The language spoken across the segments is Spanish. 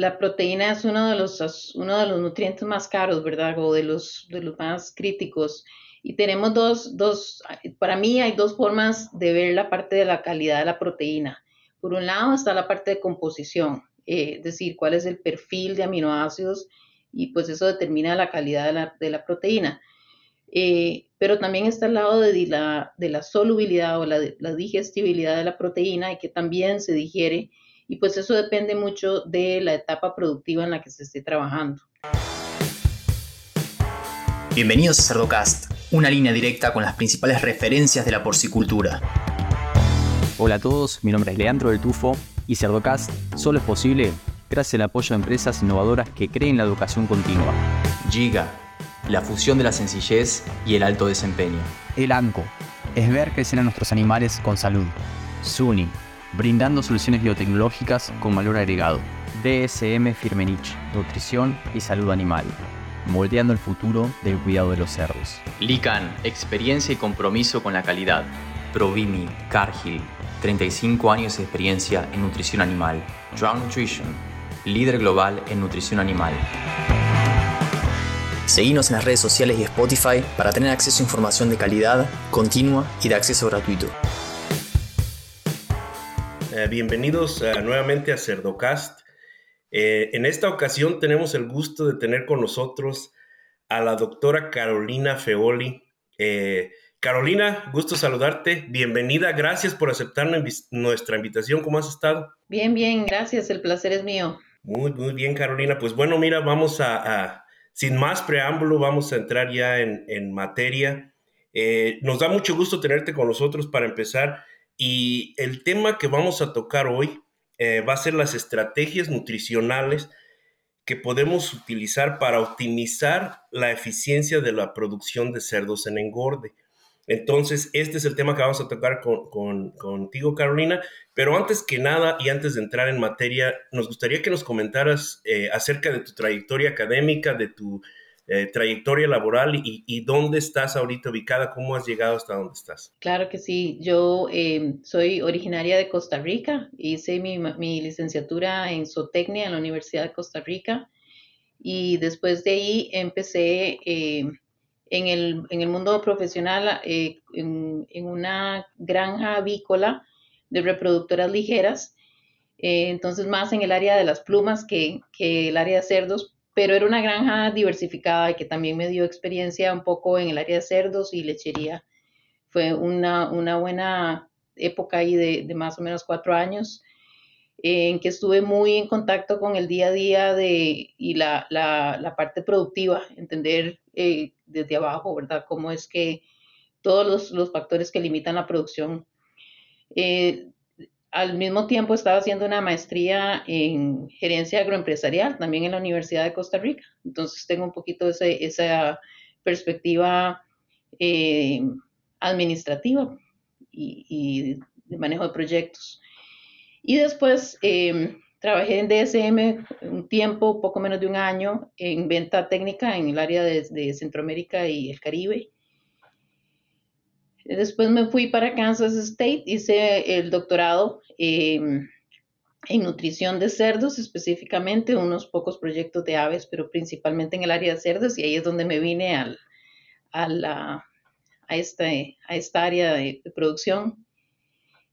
la proteína es uno de, los, uno de los nutrientes más caros, ¿verdad? O de los, de los más críticos. Y tenemos dos, dos, para mí hay dos formas de ver la parte de la calidad de la proteína. Por un lado está la parte de composición, eh, es decir, cuál es el perfil de aminoácidos y pues eso determina la calidad de la, de la proteína. Eh, pero también está el lado de la, de la solubilidad o la, la, digestibilidad de la proteína y que también se digiere y pues eso depende mucho de la etapa productiva en la que se esté trabajando. Bienvenidos a Cerdocast, una línea directa con las principales referencias de la porcicultura. Hola a todos, mi nombre es Leandro del Tufo y Cerdocast solo es posible gracias al apoyo de empresas innovadoras que creen la educación continua. Giga, la fusión de la sencillez y el alto desempeño. El ANCO, es ver crecer a nuestros animales con salud. SUNY, brindando soluciones biotecnológicas con valor agregado. DSM Firmenich, nutrición y salud animal, moldeando el futuro del cuidado de los cerdos. Lican, experiencia y compromiso con la calidad. Provimi, Cargill, 35 años de experiencia en nutrición animal. Drown Nutrition, líder global en nutrición animal. Seguimos en las redes sociales y Spotify para tener acceso a información de calidad, continua y de acceso gratuito. Eh, bienvenidos eh, nuevamente a Cerdocast. Eh, en esta ocasión tenemos el gusto de tener con nosotros a la doctora Carolina Feoli. Carolina, gusto saludarte. Bienvenida. Gracias por aceptar nuestra invitación. ¿Cómo has estado? Bien, bien. Gracias. El placer es mío. Muy, muy bien, Carolina. Pues bueno, mira, vamos a, sin más preámbulo, vamos a entrar ya en, en materia. nos da mucho gusto tenerte con nosotros para empezar. Y el tema que vamos a tocar hoy eh, va a ser las estrategias nutricionales que podemos utilizar para optimizar la eficiencia de la producción de cerdos en engorde. Entonces, este es el tema que vamos a tocar con, contigo, Carolina. Pero antes que nada y antes de entrar en materia, nos gustaría que nos comentaras eh, acerca de tu trayectoria académica, de tu eh, trayectoria laboral y, dónde estás ahorita ubicada, cómo has llegado hasta dónde estás. Claro que sí, yo em, soy originaria de Costa Rica, hice mi, mi, licenciatura en zootecnia en la Universidad de Costa Rica y después de ahí empecé em, en, el, en, el, mundo profesional eh, en, en, una granja avícola de reproductoras ligeras. Eh, entonces más en el área de las plumas que, que el área de cerdos, pero era una granja diversificada y que también me dio experiencia un poco en el área de cerdos y lechería. Fue una, una buena época ahí de, de, más o menos cuatro años en que estuve muy en contacto con el día a día de, y la, la, la parte productiva, entender eh, desde abajo, ¿verdad? Cómo es que todos los, los factores que limitan la producción. Eh, al mismo tiempo estaba haciendo una maestría en gerencia agroempresarial, también en la Universidad de Costa Rica. Entonces tengo un poquito ese, esa perspectiva eh, administrativa y, de manejo de proyectos. Y después eh, trabajé en DSM un tiempo, poco menos de un año, en venta técnica en el área de Centroamérica y el Caribe. Después me fui para Kansas State, hice el doctorado em, en nutrición de cerdos, específicamente unos pocos proyectos de aves, pero principalmente en el área de cerdos, y ahí es donde me vine al, a, la, a, esta, a esta área de, producción.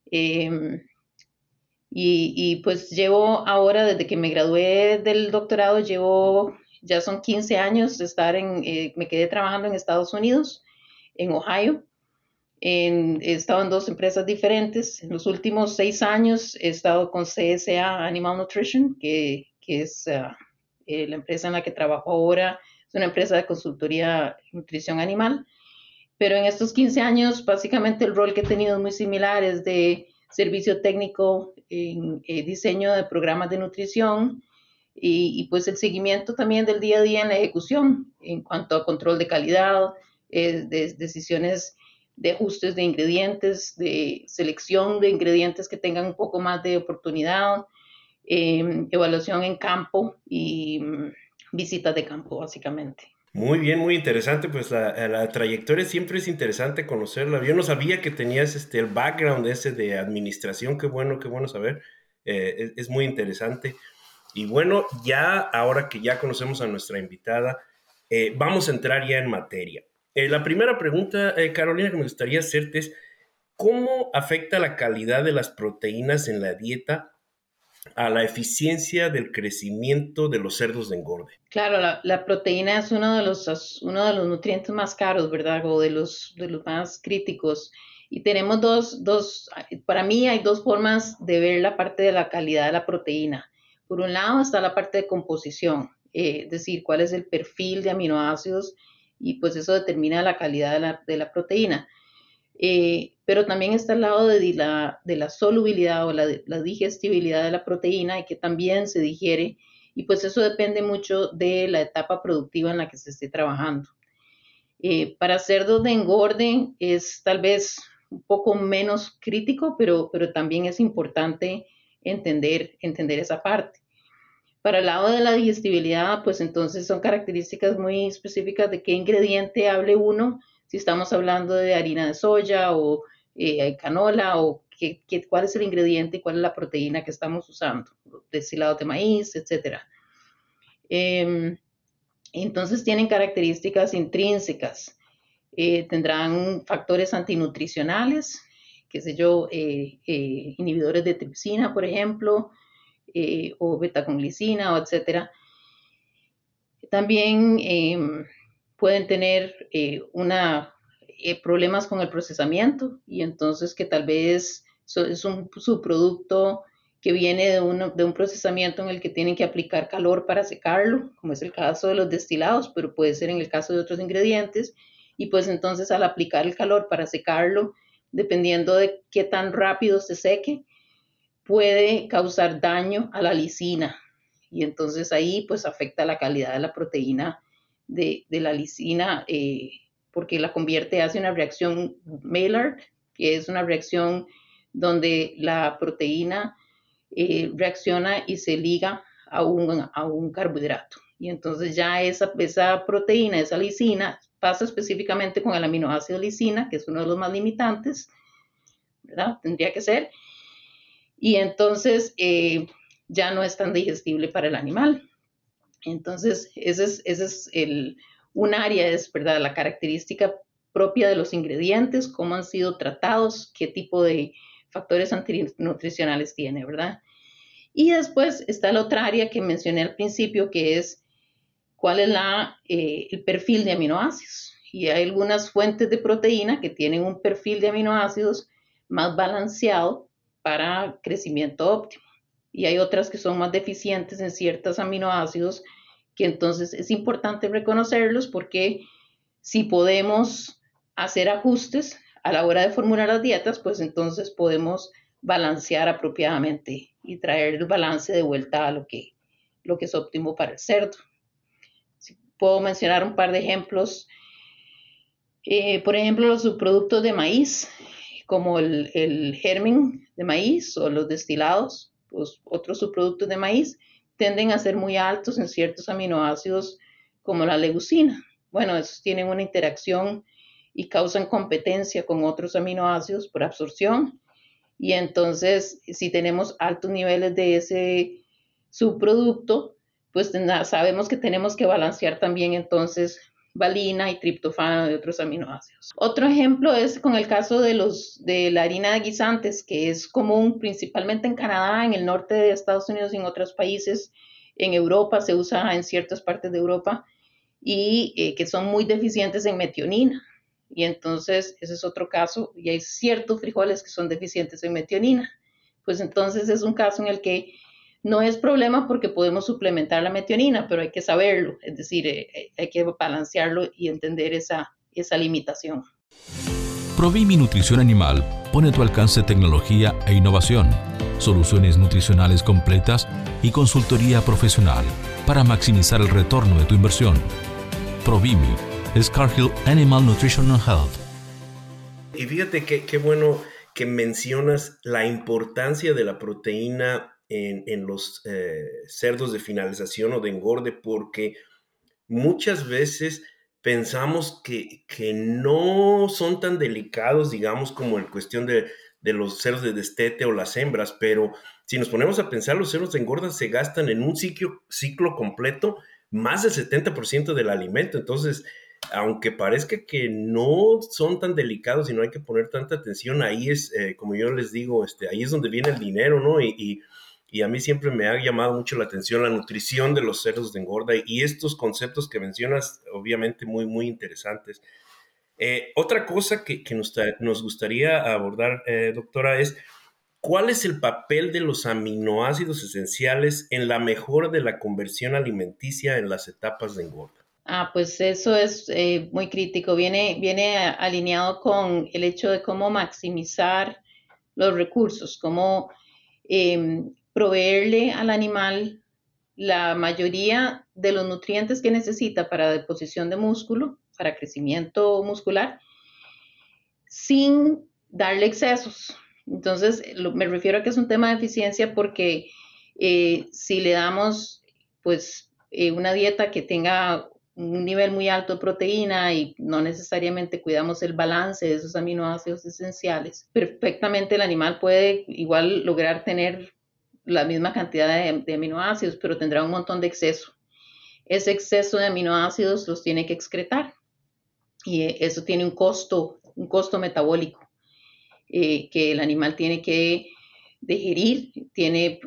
Em, y, y, pues llevo ahora, desde que me gradué del doctorado, llevo, ya son 15 años de estar en, eh, me quedé trabajando en Estados Unidos, en Ohio, en, he estado en dos empresas diferentes. En los últimos seis años he estado con CSA Animal Nutrition, que, que es uh, eh, la empresa en la que trabajo ahora. Es una empresa de consultoría nutrición animal. Pero en estos 15 años, básicamente el rol que he tenido es muy similar, es de servicio técnico en eh, diseño de programas de nutrición y, y, pues el seguimiento también del día a día en la ejecución en cuanto a control de calidad, eh, de decisiones de ajustes de ingredientes, de selección de ingredientes que tengan un poco más de oportunidad, em, evaluación en campo y mm, visitas de campo, básicamente. Muy bien, muy interesante. Pues la, la, trayectoria siempre es interesante conocerla. Yo no sabía que tenías este, el background ese de administración. Qué bueno, qué bueno saber. Eh, es, es, muy interesante. Y bueno, ya ahora que ya conocemos a nuestra invitada, eh, vamos a entrar ya en materia. Eh, la primera pregunta, eh, Carolina, que me gustaría hacerte es, ¿cómo afecta la calidad de las proteínas en la dieta a la eficiencia del crecimiento de los cerdos de engorde? Claro, la, proteína es uno de, los, uno de los nutrientes más caros, ¿verdad? O de los, de los más críticos. Y tenemos dos, dos, para mí hay dos formas de ver la parte de la calidad de la proteína. Por un lado está la parte de composición, eh, es decir, cuál es el perfil de aminoácidos y pues eso determina la calidad de la, de la proteína. Eh, pero también está el lado de la, de la solubilidad o la, la, digestibilidad de la proteína y que también se digiere y pues eso depende mucho de la etapa productiva en la que se esté trabajando. Eh, para cerdos de engorde es tal vez un poco menos crítico, pero, pero también es importante entender, entender esa parte. Para el lado de la digestibilidad, pues entonces son características muy específicas de qué ingrediente hable uno, si estamos hablando de harina de soya o eh, canola o qué, cuál es el ingrediente y cuál es la proteína que estamos usando, destilado de maíz, etc. Em, entonces tienen características intrínsecas. Eh, tendrán factores antinutricionales, qué sé yo, eh, eh, inhibidores de tripsina, por ejemplo, eh, o betaconglicina, o etcétera. También em, pueden tener una, problemas con el procesamiento y entonces que tal vez es un subproducto que viene de, de un procesamiento en el que tienen que aplicar calor para secarlo, como es el caso de los destilados, pero puede ser en el caso de otros ingredientes. Y pues entonces al aplicar el calor para secarlo, dependiendo de qué tan rápido se seque, puede causar daño a la lisina. Y entonces ahí pues afecta la calidad de la proteína de, la lisina eh, porque la convierte, hace una reacción Maillard, que es una reacción donde la proteína eh, reacciona y se liga a un, a un carbohidrato. Y entonces ya esa, esa proteína, esa lisina, pasa específicamente con el aminoácido lisina, que es uno de los más limitantes, ¿verdad? Tendría que ser. Y entonces eh, ya no es tan digestible para el animal. Entonces, ese es, ese es el, un área, es verdad, la característica propia de los ingredientes, cómo han sido tratados, qué tipo de factores antinutricionales tiene, ¿verdad? Y después está la otra área que mencioné al principio, que es cuál es la, eh, el perfil de aminoácidos. Y hay algunas fuentes de proteína que tienen un perfil de aminoácidos más balanceado para crecimiento óptimo. Y hay otras que son más deficientes en ciertos aminoácidos, que entonces es importante reconocerlos porque si podemos hacer ajustes a la hora de formular las dietas, pues entonces podemos balancear apropiadamente y traer el balance de vuelta a lo que, lo que es óptimo para el cerdo puedo mencionar un par de ejemplos. Eh, por ejemplo, los subproductos de maíz, como el, el, germen de maíz o los destilados, pues otros subproductos de maíz, tienden a ser muy altos en ciertos aminoácidos como la leucina. Bueno, esos tienen una interacción y causan competencia con otros aminoácidos por absorción. Y entonces, si tenemos altos niveles de ese subproducto, pues sabemos que tenemos que balancear también entonces valina y triptofano de otros aminoácidos. Otro ejemplo es con el caso de, los, de la harina de guisantes, que es común principalmente en Canadá, en el norte de Estados Unidos y en otros países. En Europa se usa en ciertas partes de Europa y eh, que son muy deficientes en metionina. Y entonces ese es otro caso. Y hay ciertos frijoles que son deficientes en metionina. Pues entonces es un caso en el que no es problema porque podemos suplementar la metionina, pero hay que saberlo, es decir, eh, eh, hay que balancearlo y entender esa, esa limitación. Provimi Nutrición Animal pone a tu alcance tecnología e innovación, soluciones nutricionales completas y consultoría profesional para maximizar el retorno de tu inversión. Provimi es Cargill Animal Nutrition and Health. Y fíjate qué bueno que mencionas la importancia de la proteína en, los eh, cerdos de finalización o de engorde porque muchas veces pensamos que, que, no son tan delicados, digamos, como en cuestión de de los cerdos de destete o las hembras, pero si nos ponemos a pensar, los cerdos de engorda se gastan en un ciclo, ciclo completo más del 70% del alimento. Entonces, aunque parezca que no son tan delicados y no hay que poner tanta atención, ahí es, eh, como yo les digo, este, ahí es donde viene el dinero, ¿no? Y, y, a mí siempre me ha llamado mucho la atención la nutrición de los cerdos de engorda y estos conceptos que mencionas, obviamente muy, muy interesantes. Eh, otra cosa que, que nos, nos, gustaría abordar, eh, doctora, es cuál es el papel de los aminoácidos esenciales en la mejora de la conversión alimenticia en las etapas de engorda. Ah, pues eso es eh, muy crítico. Viene, viene alineado con el hecho de cómo maximizar los recursos, cómo em, proveerle al animal la mayoría de los nutrientes que necesita para deposición de músculo, para crecimiento muscular, sin darle excesos. Entonces, me refiero a que es un tema de eficiencia porque eh, si le damos pues eh, una dieta que tenga un nivel muy alto de proteína y no necesariamente cuidamos el balance de esos aminoácidos esenciales, perfectamente el animal puede igual lograr tener la misma cantidad de, aminoácidos, pero tendrá un montón de exceso. Ese exceso de aminoácidos los tiene que excretar y eso tiene un costo, un costo metabólico eh, que el animal tiene que digerir, tiene,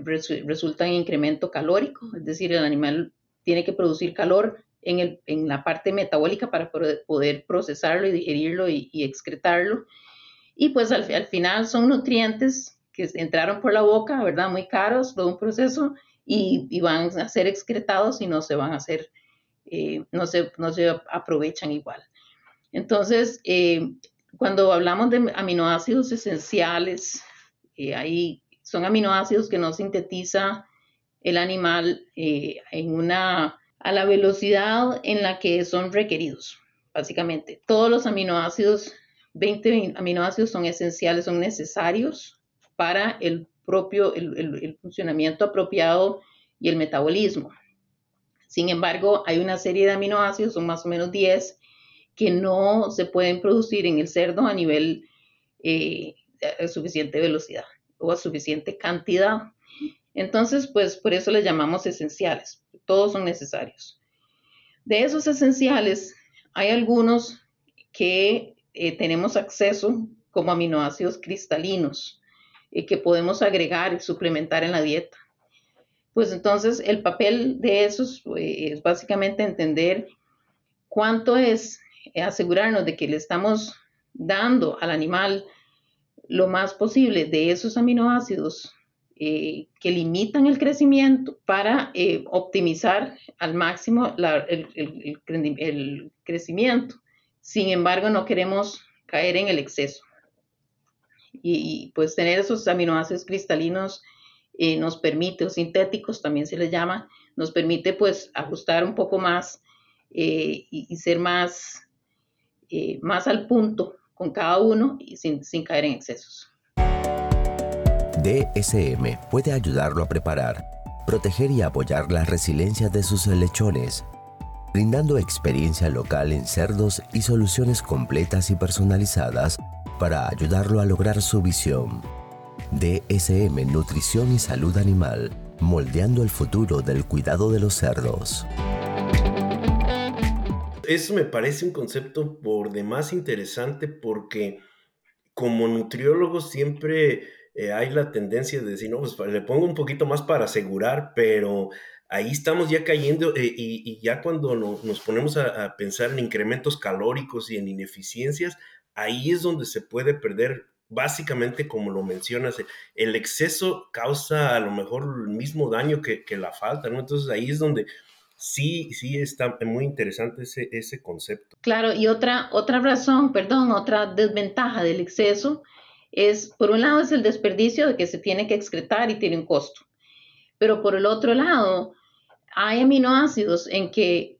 resulta en incremento calórico, es decir, el animal tiene que producir calor en, el, en la parte metabólica para poder procesarlo y digerirlo y, excretarlo. Y pues al, final son nutrientes que entraron por la boca, ¿verdad? Muy caros, todo un proceso, y, van a ser excretados y no se van a hacer, eh, no, se, no se aprovechan igual. Entonces, eh, cuando hablamos de aminoácidos esenciales, eh, ahí son aminoácidos que no sintetiza el animal en una a la velocidad en la que son requeridos, básicamente. Todos los aminoácidos, 20 aminoácidos son esenciales, son necesarios para el propio, el, funcionamiento apropiado y el metabolismo. Sin embargo, hay una serie de aminoácidos, son más o menos 10, que no se pueden producir en el cerdo a nivel eh, de suficiente velocidad o a suficiente cantidad. Entonces, pues por eso les llamamos esenciales. Todos son necesarios. De esos esenciales, hay algunos que eh, tenemos acceso como aminoácidos cristalinos y que podemos agregar y suplementar en la dieta. Pues entonces el papel de esos eh, es básicamente entender cuánto es eh, asegurarnos de que le estamos dando al animal lo más posible de esos aminoácidos eh, que limitan el crecimiento para eh, optimizar al máximo el, crecimiento. Sin embargo, no queremos caer en el exceso. Y, pues tener esos aminoácidos cristalinos eh, nos permite, o sintéticos también se les llama, nos permite pues ajustar un poco más y, ser más, más al punto con cada uno y sin caer en excesos. DSM puede ayudarlo a preparar, proteger y apoyar la resiliencia de sus lechones, brindando experiencia local en cerdos y soluciones completas y personalizadas para ayudarlo a lograr su visión. DSM Nutrición y Salud Animal, moldeando el futuro del cuidado de los cerdos. Eso me parece un concepto por demás interesante porque como nutriólogo siempre eh, hay la tendencia de decir, no, pues le pongo un poquito más para asegurar, pero ahí estamos ya cayendo eh, y, ya cuando nos ponemos a, pensar en incrementos calóricos y en ineficiencias, ahí es donde se puede perder básicamente como lo mencionas, el exceso causa a lo mejor el mismo daño que, la falta, ¿no? Entonces ahí es donde sí, sí está muy interesante ese, ese concepto. Claro, y otra, otra razón, perdón, otra desventaja del exceso es, por un lado, es el desperdicio de que se tiene que excretar y tiene un costo. Pero por el otro lado, hay aminoácidos en que,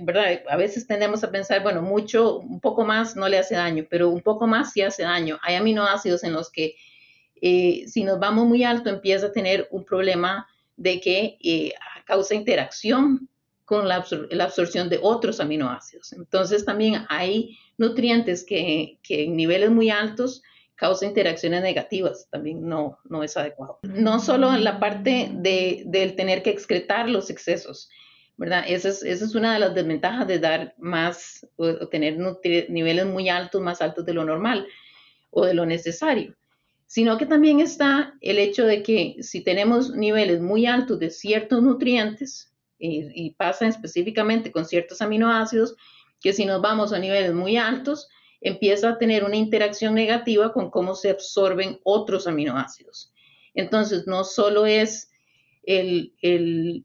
¿verdad? A veces tendemos a pensar, bueno, mucho, un poco más no le hace daño, pero un poco más sí hace daño. Hay aminoácidos en los que eh, si nos vamos muy alto empieza a tener un problema de que eh, causa interacción con la, absorción de otros aminoácidos. Entonces también hay nutrientes que, que en niveles muy altos causa interacciones negativas, también no, no es adecuado. No solo en la parte de, del tener que excretar los excesos, ¿verdad? Esa es, esa es una de las desventajas de dar más o tener niveles muy altos, más altos de lo normal o de lo necesario sino que también está el hecho de que si tenemos niveles muy altos de ciertos nutrientes, y, pasa específicamente con ciertos aminoácidos, que si nos vamos a niveles muy altos, empieza a tener una interacción negativa con cómo se absorben otros aminoácidos. Entonces, no solo es el, el,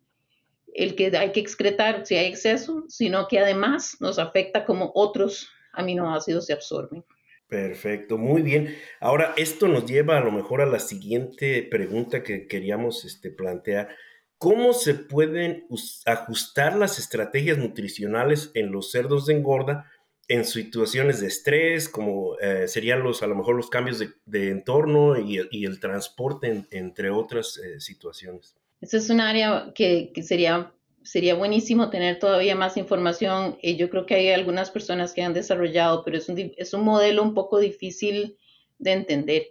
el, que hay que excretar si hay exceso, sino que además nos afecta como otros aminoácidos se absorben. Perfecto, muy bien. Ahora, esto nos lleva a lo mejor a la siguiente pregunta que queríamos este, plantear. ¿Cómo se pueden ajustar las estrategias nutricionales en los cerdos de engorda en situaciones de estrés, como eh, serían los, a lo mejor los cambios de, entorno y, el transporte, entre otras eh, situaciones? Esa es un área que, que sería sería buenísimo tener todavía más información. Eh, yo creo que hay algunas personas que han desarrollado, pero es un, es un modelo un poco difícil de entender.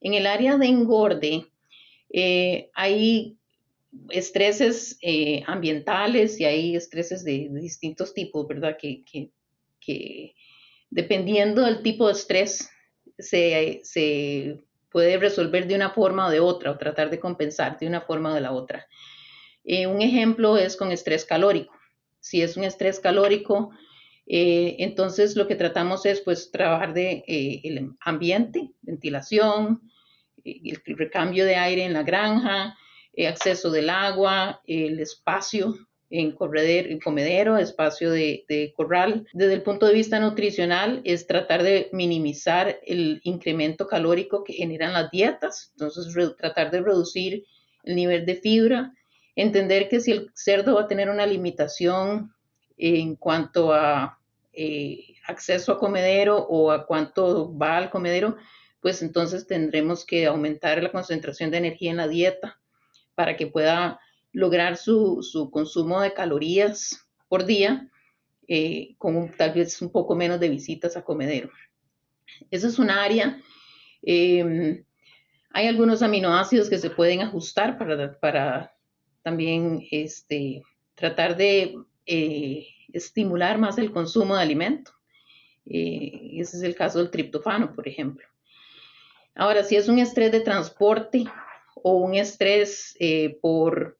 En el área de engorde, eh, hay estreses eh, ambientales y hay estreses de, distintos tipos, ¿verdad? Que, que, que, dependiendo del tipo de estrés, se, se puede resolver de una forma o de otra, o tratar de compensar de una forma o de la otra. Eh, un ejemplo es con estrés calórico. Si es un estrés calórico, eh, entonces lo que tratamos es pues trabajar de eh, el ambiente, ventilación, el, recambio de aire en la granja, acceso del agua, el espacio en, corredero, en comedero, espacio de, corral. Desde el punto de vista nutricional es tratar de minimizar el incremento calórico que generan las dietas, entonces tratar de reducir el nivel de fibra, entender que si el cerdo va a tener una limitación en cuanto a eh, acceso a comedero o a cuánto va al comedero, pues entonces tendremos que aumentar la concentración de energía en la dieta para que pueda lograr su, consumo de calorías por día eh, con tal vez un poco menos de visitas a comedero. Esa es un área. Em, hay algunos aminoácidos que se pueden ajustar para, para también este, tratar de eh, estimular más el consumo de alimento. Eh, ese es el caso del triptofano, por ejemplo. Ahora, si es un estrés de transporte o un estrés eh, por,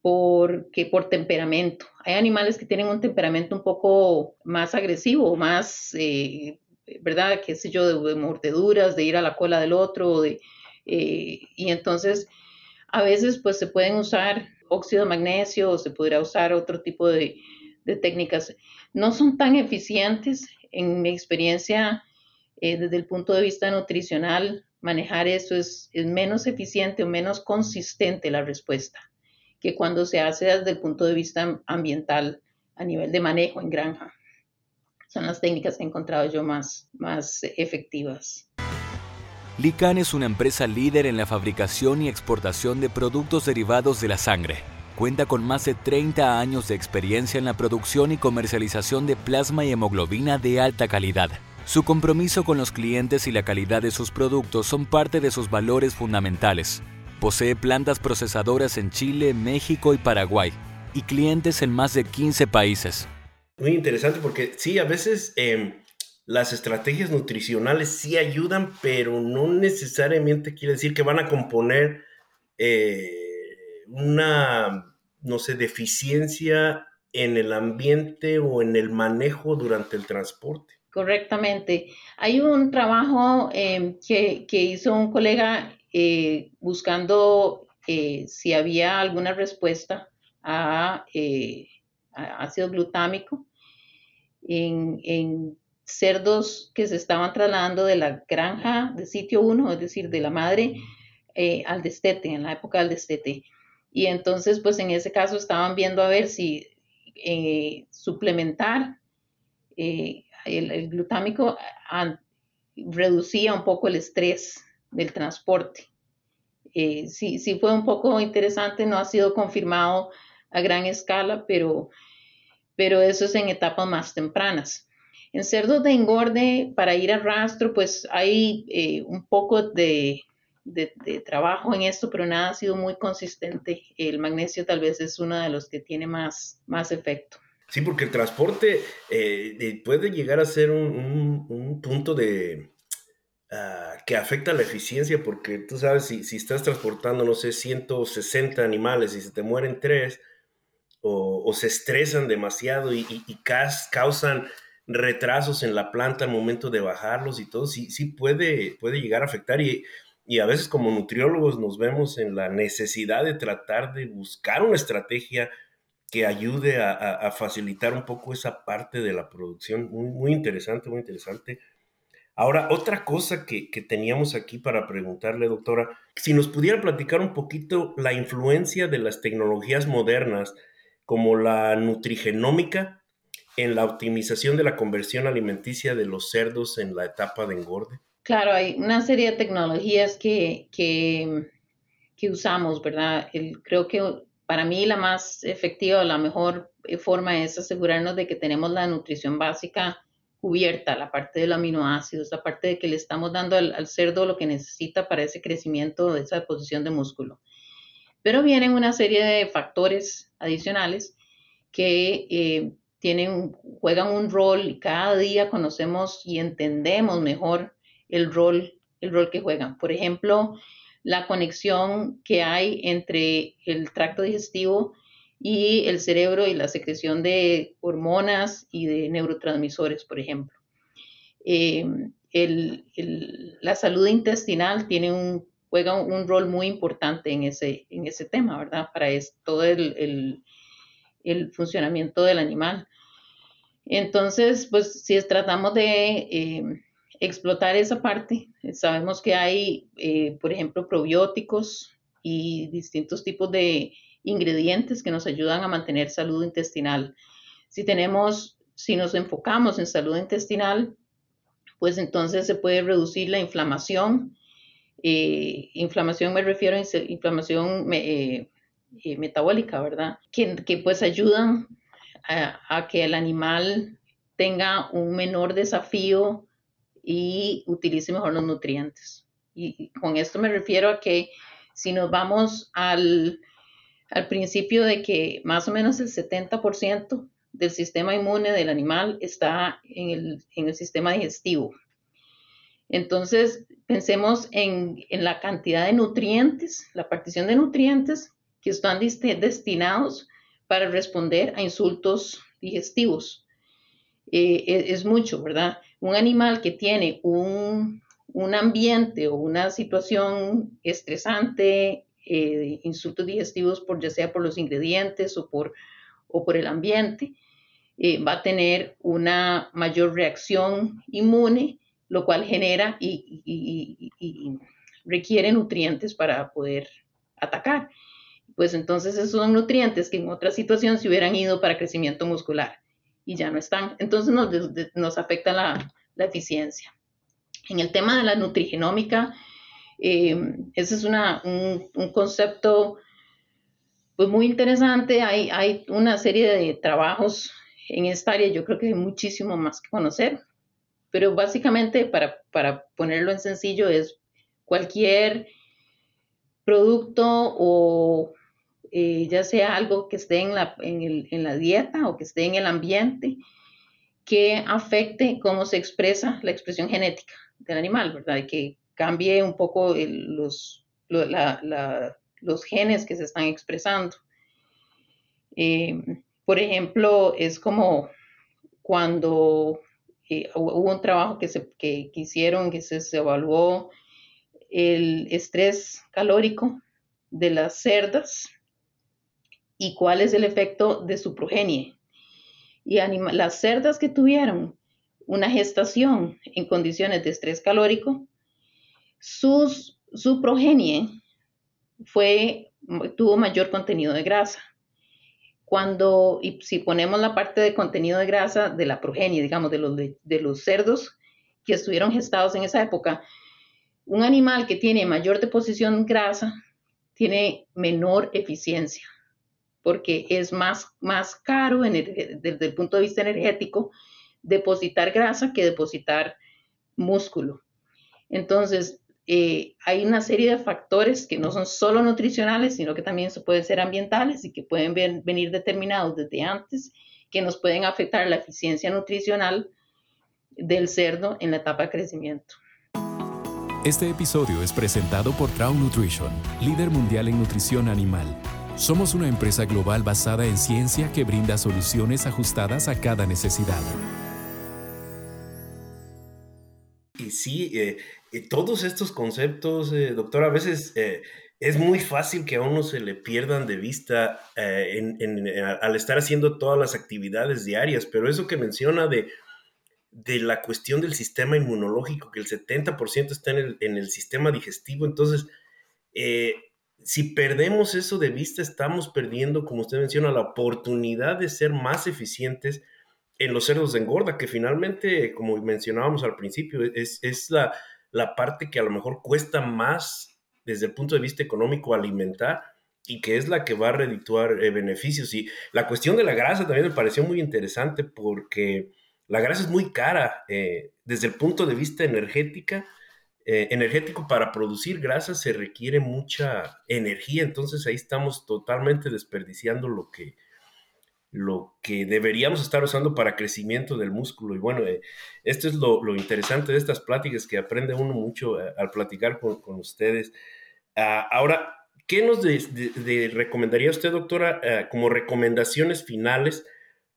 por, que por temperamento, hay animales que tienen un temperamento un poco más agresivo, más, ¿verdad? ¿Qué sé yo? De, mordeduras, de ir a la cola del otro, de, y entonces a veces pues se pueden usar óxido de magnesio o se podría usar otro tipo de, técnicas. No son tan eficientes en mi experiencia eh, desde el punto de vista nutricional. Manejar eso es, es menos eficiente o menos consistente la respuesta que cuando se hace desde el punto de vista ambiental a nivel de manejo en granja. Son las técnicas que he encontrado yo más, más efectivas. Lican es una empresa líder en la fabricación y exportación de productos derivados de la sangre. Cuenta con más de 30 años de experiencia en la producción y comercialización de plasma y hemoglobina de alta calidad. Su compromiso con los clientes y la calidad de sus productos son parte de sus valores fundamentales. Posee plantas procesadoras en Chile, México y Paraguay y clientes en más de 15 países. Muy interesante porque sí, a veces em, las estrategias nutricionales sí ayudan, pero no necesariamente quiere decir que van a componer eh, una, no sé, deficiencia en el ambiente o en el manejo durante el transporte. Correctamente. Hay un trabajo em, que, hizo un colega eh, buscando eh, si había alguna respuesta a, ácido glutámico en, en cerdos que se estaban trasladando de la granja de sitio 1, es decir, de la madre, eh, al destete, en la época del destete. Y entonces, pues en ese caso estaban viendo a ver si eh, suplementar eh, el, glutámico reducía un poco el estrés del transporte. sí, sí fue un poco interesante, no ha sido confirmado a gran escala, pero, pero eso es en etapas más tempranas. En cerdos de engorde, para ir a rastro, pues hay eh, un poco de, trabajo en esto, pero nada ha sido muy consistente. El magnesio tal vez es uno de los que tiene más, más efecto. Sí, porque el transporte eh, puede llegar a ser un, punto de ah, que afecta la eficiencia, porque tú sabes, si, si, estás transportando, no sé, 160 animales y se te mueren tres, o, se estresan demasiado y, y causan retrasos en la planta al momento de bajarlos y todo, sí, sí puede, puede llegar a afectar. Y, y a veces como nutriólogos nos vemos en la necesidad de tratar de buscar una estrategia que ayude a, facilitar un poco esa parte de la producción. Muy, muy interesante, muy interesante. Ahora, otra cosa que, que, teníamos aquí para preguntarle, doctora, si nos pudiera platicar un poquito la influencia de las tecnologías modernas como la nutrigenómica en la optimización de la conversión alimenticia de los cerdos en la etapa de engorde? Claro, hay una serie de tecnologías que, que, usamos, ¿verdad? creo que para mí la más efectiva la mejor forma es asegurarnos de que tenemos la nutrición básica cubierta, la parte de los aminoácidos, la parte de que le estamos dando al, cerdo lo que necesita para ese crecimiento, esa deposición de músculo. Pero vienen una serie de factores adicionales que eh, tienen, juegan un rol y cada día conocemos y entendemos mejor el rol, el rol que juegan. Por ejemplo, la conexión que hay entre el tracto digestivo y el cerebro y la secreción de hormonas y de neurotransmisores, por ejemplo. Eh, la salud intestinal tiene un, juega un, rol muy importante en ese, en ese tema, ¿verdad? Para todo el el funcionamiento del animal. Entonces, pues si tratamos de eh, explotar esa parte, sabemos que hay, eh, por ejemplo, probióticos y distintos tipos de ingredientes que nos ayudan a mantener salud intestinal. Si tenemos, si nos enfocamos en salud intestinal, pues entonces se puede reducir la inflamación. Eh, inflamación me refiero a inflamación metabólica, ¿verdad? Que, que pues ayudan a, que el animal tenga un menor desafío y utilice mejor los nutrientes. Y con esto me refiero a que si nos vamos al, al principio de que más o menos el 70% del sistema inmune del animal está en el, en el sistema digestivo. Entonces, pensemos en, en, la cantidad de nutrientes, la partición de nutrientes que están destinados para responder a insultos digestivos. Eh, e, es, mucho, ¿verdad? Un animal que tiene un, ambiente o una situación estresante, eh, insultos digestivos, por, ya sea por los ingredientes o por, o por el ambiente, eh, va a tener una mayor reacción inmune, lo cual genera y requiere nutrientes para poder atacar pues entonces esos son nutrientes que en otra situación se hubieran ido para crecimiento muscular y ya no están. Entonces nos, afecta la, eficiencia. En el tema de la nutrigenómica, eh, ese es un, concepto pues muy interesante. Hay, hay una serie de trabajos en esta área, yo creo que hay muchísimo más que conocer, pero básicamente para, para ponerlo en sencillo es cualquier producto o eh, ya sea algo que esté en la, en, la dieta o que esté en el ambiente, que afecte cómo se expresa la expresión genética del animal, ¿verdad? Y que cambie un poco los, genes que se están expresando. Eh, por ejemplo, es como cuando eh, hubo un trabajo que, se, que, hicieron, que se, evaluó el estrés calórico de las cerdas y cuál es el efecto de su progenie. Y las cerdas que tuvieron una gestación en condiciones de estrés calórico, su progenie tuvo mayor contenido de grasa. Cuando, y si ponemos la parte de contenido de grasa de la progenie, digamos, de los, de los cerdos que estuvieron gestados en esa época, un animal que tiene mayor deposición grasa tiene menor eficiencia porque es más, más caro desde el punto de vista energético depositar grasa que depositar músculo. Entonces, eh, hay una serie de factores que no son solo nutricionales, sino que también pueden ser ambientales y que pueden venir determinados desde antes, que nos pueden afectar la eficiencia nutricional del cerdo en la etapa de crecimiento. Este episodio es presentado por Traum Nutrition, líder mundial en nutrición animal. Somos una empresa global basada en ciencia que brinda soluciones ajustadas a cada necesidad. Y sí, eh, todos estos conceptos, eh, doctor, a veces eh, es muy fácil que a uno se le pierdan de vista al estar haciendo todas las actividades diarias, pero eso que menciona de de la cuestión del sistema inmunológico, que el 70% está en el, sistema digestivo. Entonces, eh, si perdemos eso de vista, estamos perdiendo, como usted menciona, la oportunidad de ser más eficientes en los cerdos de engorda, que finalmente, como mencionábamos al principio, es, la, la parte que a lo mejor cuesta más desde el punto de vista económico alimentar y que es la que va a redituar eh, beneficios. Y la cuestión de la grasa también me pareció muy interesante porque la grasa es muy cara eh, desde el punto de vista energética. Eh, energético para producir grasa se requiere mucha energía, entonces ahí estamos totalmente desperdiciando lo que, lo que deberíamos estar usando para crecimiento del músculo. Y bueno, eh, esto es lo, interesante de estas pláticas que aprende uno mucho al platicar con, ustedes. Ah, ahora, ¿qué nos recomendaría usted, doctora, como recomendaciones finales?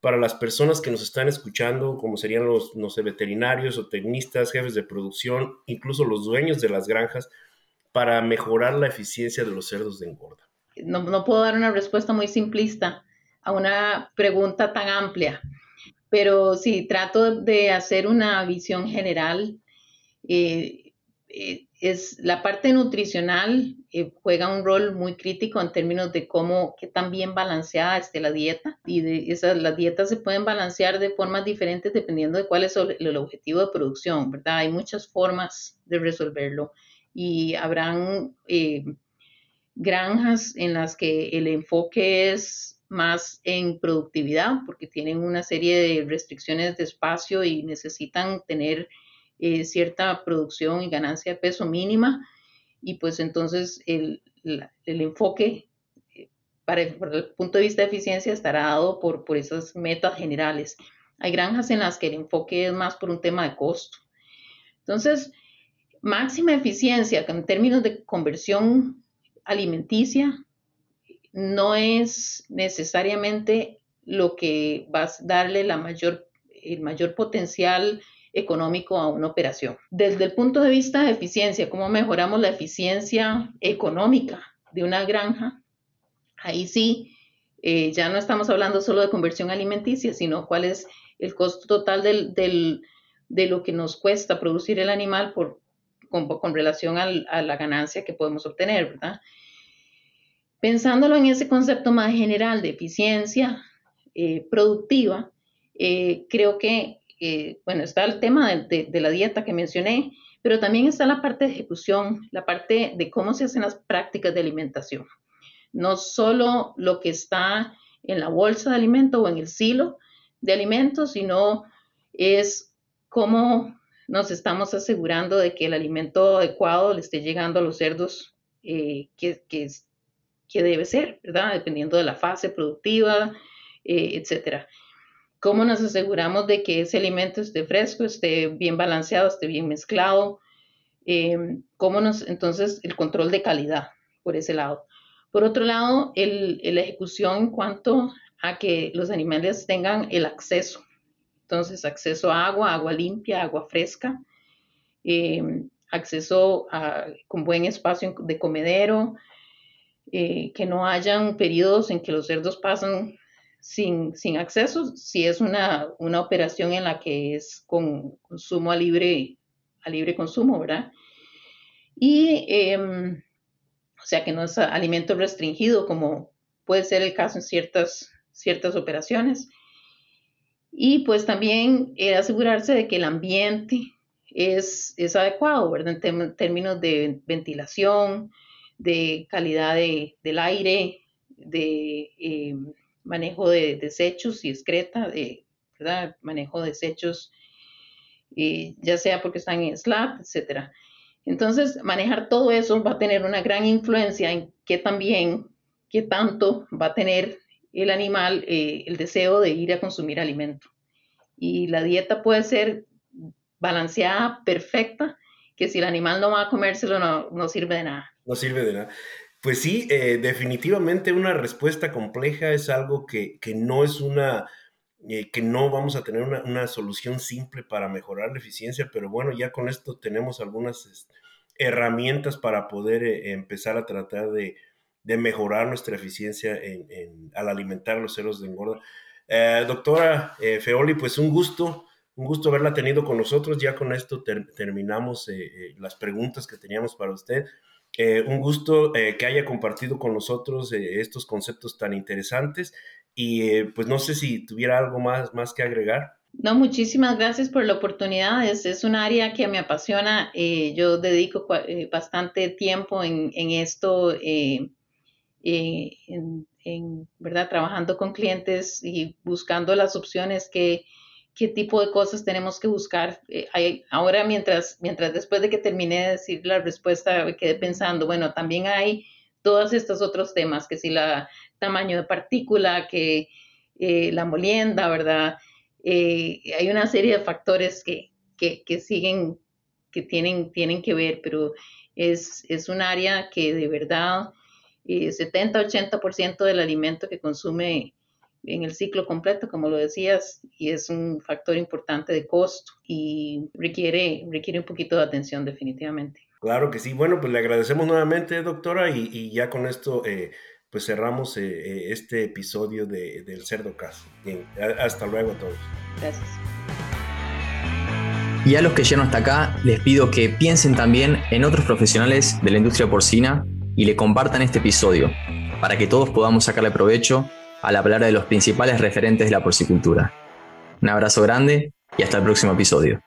Para las personas que nos están escuchando, como serían los, veterinarios o tecnistas, jefes de producción, incluso los dueños de las granjas, para mejorar la eficiencia de los cerdos de engorda? No, no puedo dar una respuesta muy simplista a una pregunta tan amplia, pero sí trato de hacer una visión general. Eh, eh, es la parte nutricional eh, juega un rol muy crítico en términos de cómo, qué tan bien balanceada esté la dieta. Y de esas, las dietas se pueden balancear de formas diferentes dependiendo de cuál es el, objetivo de producción, ¿verdad? Hay muchas formas de resolverlo y habrán eh, granjas en las que el enfoque es más en productividad porque tienen una serie de restricciones de espacio y necesitan tener eh, cierta producción y ganancia de peso mínima y pues entonces el, enfoque eh, para el, punto de vista de eficiencia estará dado por, por esas metas generales. Hay granjas en las que el enfoque es más por un tema de costo. Entonces, máxima eficiencia en términos de conversión alimenticia no es necesariamente lo que va a darle la mayor, el mayor potencial económico a una operación. Desde el punto de vista de eficiencia, ¿cómo mejoramos la eficiencia económica de una granja? Ahí sí, eh, ya no estamos hablando solo de conversión alimenticia, sino cuál es el costo total de lo que nos cuesta producir el animal por, con, relación a la ganancia que podemos obtener, ¿verdad? Pensándolo en ese concepto más general de eficiencia eh, productiva, eh, creo que bueno, está el tema de, la dieta que mencioné, pero también está la parte de ejecución, la parte de cómo se hacen las prácticas de alimentación. No solo lo que está en la bolsa de alimento o en el silo de alimentos, sino es cómo nos estamos asegurando de que el alimento adecuado le esté llegando a los cerdos eh, que, debe ser, ¿verdad? Dependiendo de la fase productiva, eh, etcétera. ¿Cómo nos aseguramos de que ese alimento esté fresco, esté bien balanceado, esté bien mezclado? Eh, ¿Cómo nos, entonces, el control de calidad por ese lado? Por otro lado, el, la ejecución en cuanto a que los animales tengan el acceso. Entonces, acceso a agua, agua limpia, agua fresca, eh, acceso a, con buen espacio de comedero, eh, que no hayan periodos en que los cerdos pasan sin, sin acceso, si es una, operación en la que es con consumo a libre, a libre consumo, ¿verdad? Y, em, o sea, que no es alimento restringido, como puede ser el caso en ciertas, ciertas operaciones. Y pues también eh, asegurarse de que el ambiente es, es adecuado, ¿verdad? En términos de ventilación, de calidad del aire, de em, manejo de desechos y excreta, de ¿verdad? Manejo desechos, ya sea porque están en SLAP, etcétera. Entonces, manejar todo eso va a tener una gran influencia en qué también, qué tanto va a tener el animal eh, el deseo de ir a consumir alimento. Y la dieta puede ser balanceada, perfecta, que si el animal no va a comérselo no, no sirve de nada. No sirve de nada. Pues sí, eh, definitivamente una respuesta compleja es algo que, que no es una, eh, que no vamos a tener una, solución simple para mejorar la eficiencia, pero bueno, ya con esto tenemos algunas herramientas para poder empezar a tratar de, de mejorar nuestra eficiencia en, al alimentar los ceros de engorda. Eh, doctora eh, Feoli, pues un gusto, un gusto haberla tenido con nosotros. Ya con esto terminamos eh, las preguntas que teníamos para usted. Un gusto que haya compartido con nosotros estos conceptos tan interesantes y pues no sé si tuviera algo más, más que agregar. No, muchísimas gracias por la oportunidad. Es, es un área que me apasiona. yo dedico bastante tiempo en, en esto eh, en, ¿verdad? Trabajando con clientes y buscando las opciones que, qué tipo de cosas tenemos que buscar. Eh, ahora, mientras, mientras después de que terminé de decir la respuesta, me quedé pensando, bueno, también hay todos estos otros temas, que si la tamaño de partícula, que eh, la molienda, ¿verdad? hay una serie de factores que, que, siguen, que tienen, tienen que ver, pero es, es un área que de verdad 70-80% del alimento que consume en el ciclo completo, como lo decías, y es un factor importante de costo y requiere, requiere un poquito de atención definitivamente. Claro que sí. Bueno, pues le agradecemos nuevamente, doctora, y, ya con esto eh, pues cerramos eh, eh, este episodio de, del Cerdo Caso. Bien, hasta luego a todos. Gracias. Y a los que llegaron hasta acá, les pido que piensen también en otros profesionales de la industria porcina y le compartan este episodio para que todos podamos sacarle provecho a la palabra de los principales referentes de la porcicultura. Un abrazo grande y hasta el próximo episodio.